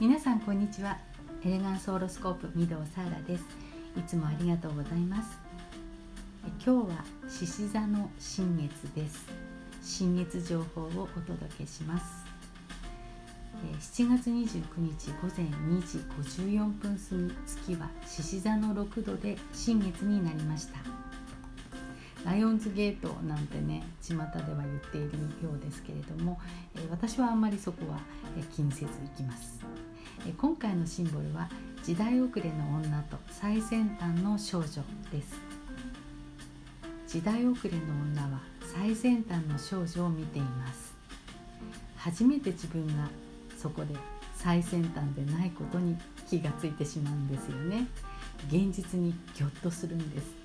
皆さんこんにちは。エレガンスホロスコープ御堂サーラです。いつもありがとうございます。今日は獅子座の新月です。新月情報をお届けします。7月29日午前2時54分過ぎ月は獅子座の6度で新月になりました。ライオンズゲートなんてね巷では言っているようですけれども私はあんまりそこは気にせず行きます。今回のシンボルは時代遅れの女と最先端の少女です。時代遅れの女は最先端の少女を見ています。初めて自分がそこで最先端でないことに気がついてしまうんですよね。現実にギョッとするんです。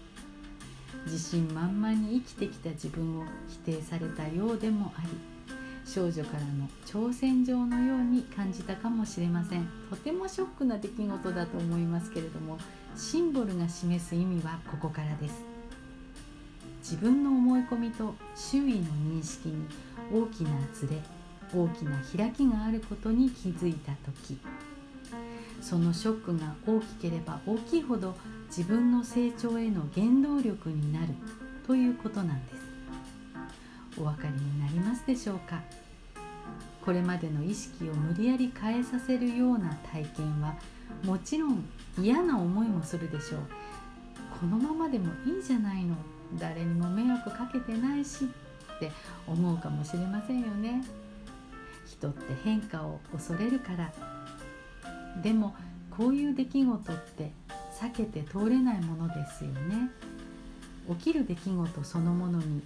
自信満々に生きてきた自分を否定されたようでもあり少女からの挑戦状のように感じたかもしれません。とてもショックな出来事だと思いますけれどもシンボルが示す意味はここからです。自分の思い込みと周囲の認識に大きなズレ大きな開きがあることに気づいた時そのショックが大きければ大きいほど自分の成長への原動力になるということなんです。お分かりになりますでしょうか？これまでの意識を無理やり変えさせるような体験はもちろん嫌な思いもするでしょう。このままでもいいじゃないの。誰にも迷惑かけてないしって思うかもしれませんよね。人って変化を恐れるから。でもこういう出来事って避けて通れないものですよね。起きる出来事そのものに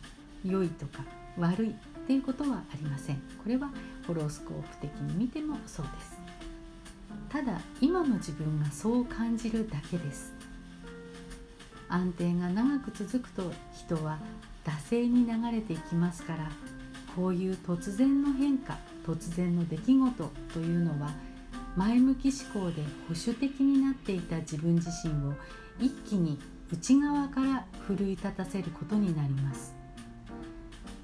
良いとか悪いっていうことはありません。これはホロスコープ的に見てもそうです。ただ今の自分がそう感じるだけです。安定が長く続くと人は惰性に流れていきますからこういう突然の変化突然の出来事というのは前向き思考で保守的になっていた自分自身を一気に内側から奮い立たせることになります。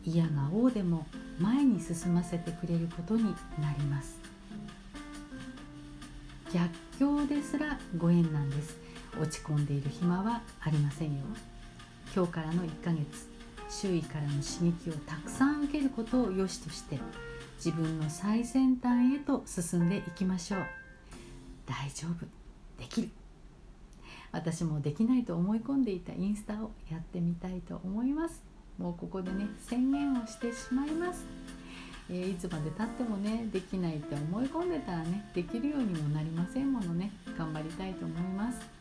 嫌が王でも前に進ませてくれることになります。逆境ですらご縁なんです。落ち込んでいる暇はありませんよ。今日からの1ヶ月周囲からの刺激をたくさん受けることを良しとして自分の最先端へと進んでいきましょう。大丈夫。できる。私もできないと思い込んでいたインスタをやってみたいと思います。もうここでね宣言をしてしまいます、えー、いつまでたってもねできないって思い込んでたらねできるようにもなりませんものね。頑張りたいと思います。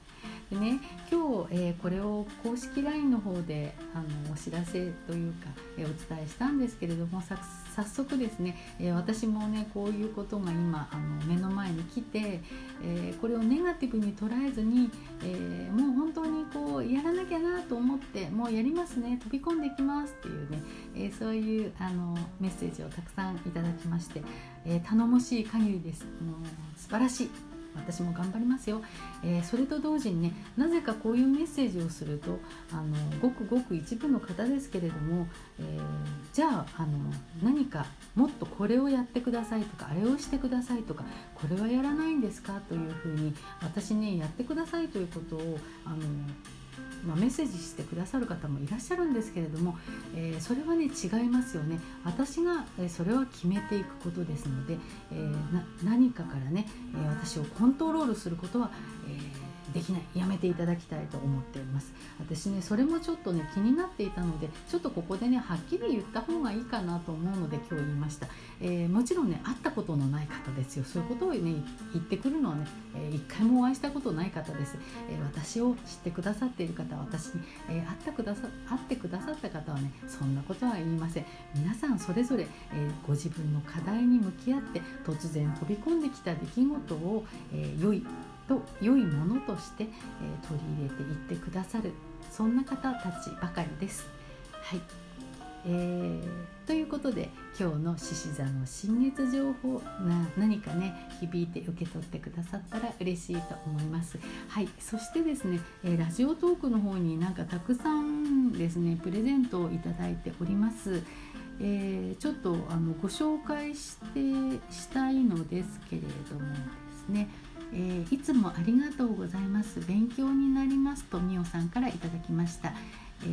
でね。今日、えー、これを公式 LINE の方であのお知らせというか、えー、お伝えしたんですけれども早速ですね、えー、私もねこういうことが今あの目の前に来て、えこれをネガティブに捉えずに、えもう本当にこうやらなきゃなと思ってもうやりますね飛び込んできますっていうね、えそういうあのメッセージをたくさんいただきまして、え頼もしい限りです。もう素晴らしい。私も頑張りますよ、えー、それと同時にねなぜかこういうメッセージをするとあのごくごく一部の方ですけれども、えー、じゃああの何かもっとこれをやってくださいとかあれをしてくださいとかこれはやらないんですかというふうに私ねやってくださいということをあのまあ、メッセージしてくださる方もいらっしゃるんですけれども、えー、それはね違いますよね。私が、えそれは決めていくことですので、えー、何かからね、え私をコントロールすることは、えーできない。やめていただきたいと思っております。私ねそれもちょっとね気になっていたのでちょっとここでねはっきり言った方がいいかなと思うので今日言いました、えー、もちろんね会ったことのない方ですよ。そういうことをね言ってくるのはね、えー、一回もお会いしたことない方です、えー、私を知ってくださっている方私に、え、会ってくださ会ってくださった方はねそんなことは言いません。皆さんそれぞれ、えご自分の課題に向き合って突然飛び込んできた出来事を、え良いと良いものとして、えー、取り入れていってくださるそんな方たちばかりです。はいえー、ということで今日の獅子座の新月情報な何かね響いて受け取ってくださったら嬉しいと思います。はいそしてですね、えー、ラジオトークの方になんかたくさんですねプレゼントをいただいております。えー、ちょっとあのご紹介してしたいのですけれどもですね、えー、いつもありがとうございます。勉強になりますとみおさんからいただきました。え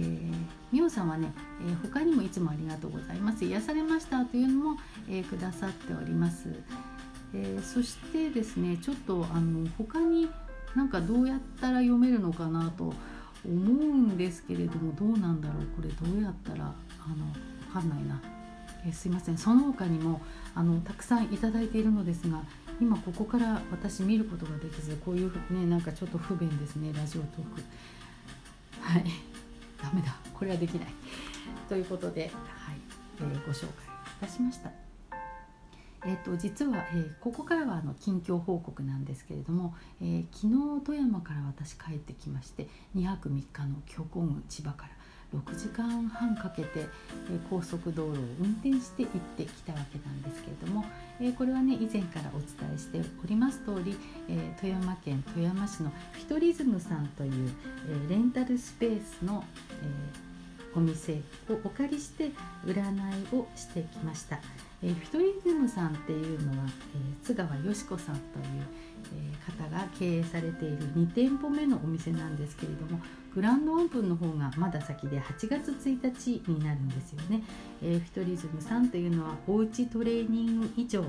ー、さんはね、えー、他にもいつもありがとうございます。癒されましたというのも、え、くださっております、えそしてですねちょっとあの他になんかどうやったら読めるのかなと思うんですけれどもどうなんだろう？これどうやったらあの分かんないな、えすいません。その他にもあのたくさんいただいているのですが今ここから私見ることができずこういうねなんかちょっと不便ですねラジオトーク。はい。ダメだ。これはできない。ということで、はい。えー、ご紹介いたしました。えーと、実は、えー、ここからはあの近況報告なんですけれども、えー、昨日富山から私帰ってきまして2泊3日の強行軍千葉から6時間半かけて、え高速道路を運転して行ってきたえこれはね以前からお伝えしております通り、え富山県富山市のフィトリズムさんという、えレンタルスペースの、えお店をお借りして占いをしてきました。えフィトリズムさんっていうのは、え津川よし子さんという、え方が経営されている2店舗目のお店なんですけれどもグランドオープンの方がまだ先で8月1日になるんですよね、えー、フィトリズムさんというのはおうちトレーニング以上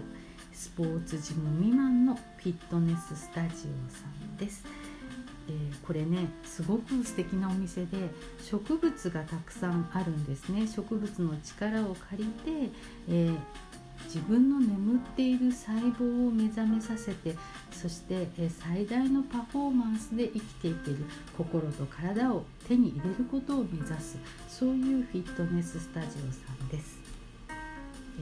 スポーツジム未満のフィットネススタジオさんです、えー、これねすごく素敵なお店で植物がたくさんあるんですね。植物の力を借りて、えー自分の眠っている細胞を目覚めさせてそして最大のパフォーマンスで生きていける心と体を手に入れることを目指すそういうフィットネススタジオさんです、え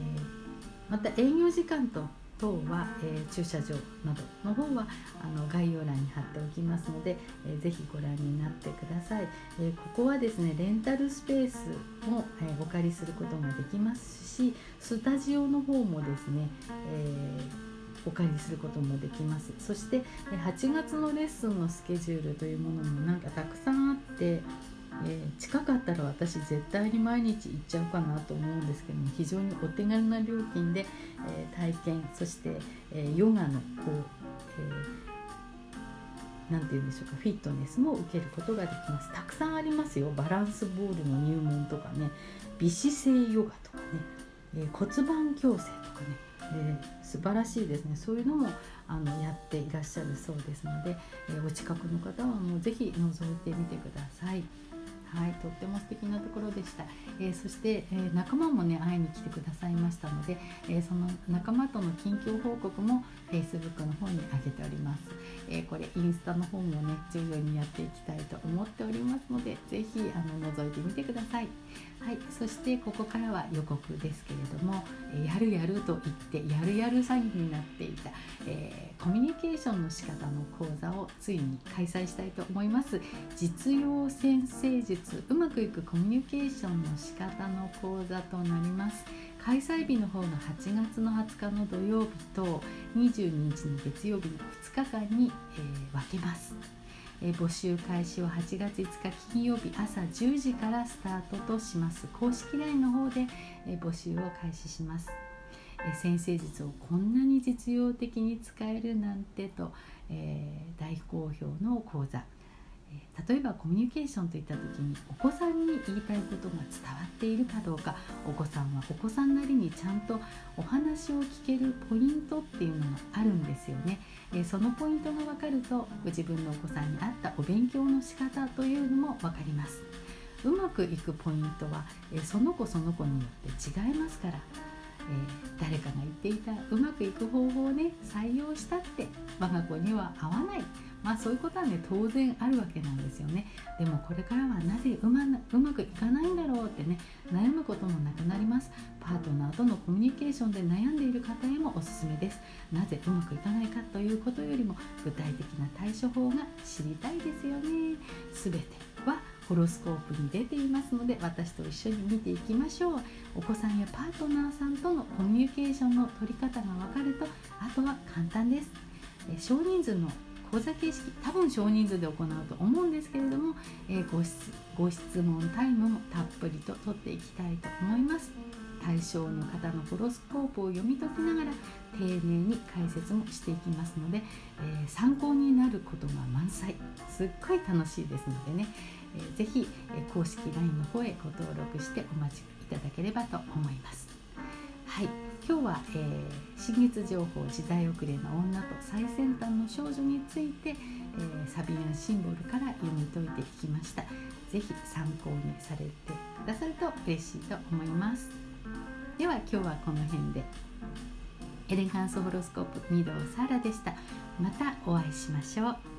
ー、また営業時間と等は、えー、駐車場などの方はあの概要欄に貼っておきますので、えー、ぜひご覧になってください、えー、ここはですねレンタルスペースも、えー、お借りすることができますしスタジオの方もですね、え、お借りすることもできます。そして8月のレッスンのスケジュールというものもなんかたくさんあってえー、近かったら私絶対に毎日行っちゃうかなと思うんですけども非常にお手軽な料金で、えー、体験そして、え、ヨガのこう、えー、て言うんでしょうかフィットネスも受けることができます。たくさんありますよ。バランスボールの入門とかね。美姿勢ヨガとかね、え骨盤矯正とかね。えー、素晴らしいですね。そういうのもあのやっていらっしゃるそうですので、えー、お近くの方はもう是非覗いてみてください。はい、とっても素敵なところでした、えー、そして、えー、仲間もね会いに来てくださいましたので、えー、その仲間との近況報告も Facebook の方に上げております、えこれインスタの方もね徐々にやっていきたいと思っておりますので是非あの覗いてみてください。はい、そしてここからは予告ですけれども、えやるやると言ってやるやる詐欺になっていた、えー、コミュニケーションの仕方の講座をついに開催したいと思います。実用先生術うまくいくコミュニケーションの仕方の講座となります。開催日の方の8月の20日の土曜日と22日の月曜日の2日間に、えー、分けます。え募集開始を8月5日金曜日朝10時からスタートとします。公式 LINE の方で、え募集を開始します、え先生術をこんなに実用的に使えるなんてと、えー、大好評の講座。例えばコミュニケーションといった時にお子さんに言いたいことが伝わっているかどうかお子さんはお子さんなりにちゃんとお話を聞けるポイントっていうのがあるんですよね。えそのポイントが分かるとご自分のお子さんに合ったお勉強の仕方というのも分かります。うまくいくポイントは、えその子その子によって違いますから。えー、誰かが言っていたうまくいく方法をね採用したって我が子には合わないまあそういうことはね当然あるわけなんですよね。でもこれからはなぜうまうまくいかないんだろうってね悩むこともなくなります。パートナーとのコミュニケーションで悩んでいる方へもおすすめです。なぜうまくいかないかということよりも具体的な対処法が知りたいですよね。全てはホロスコープに出ていますので私と一緒に見ていきましょう。お子さんやパートナーさんとのコミュニケーションの取り方が分かるとあとは簡単です。少人数の講座形式多分少人数で行うと思うんですけれども、えー、ご質ご質問タイムもたっぷりと取っていきたいと思います。対象の方のホロスコープを読み解きながら丁寧に解説もしていきますので、えー、参考になることが満載。すっごい楽しいですのでね、えー、ぜひ、え、公式 LINE の方へご登録してお待ちいただければと思います。はい。今日は、えー、新月情報時代遅れの女と最先端の少女について、えー、サビアンシンボルから読み解いてきました。是非参考にされてくださると嬉しいと思います。では今日はこの辺で。エレガンスホロスコープ御堂サラでした。またお会いしましょう。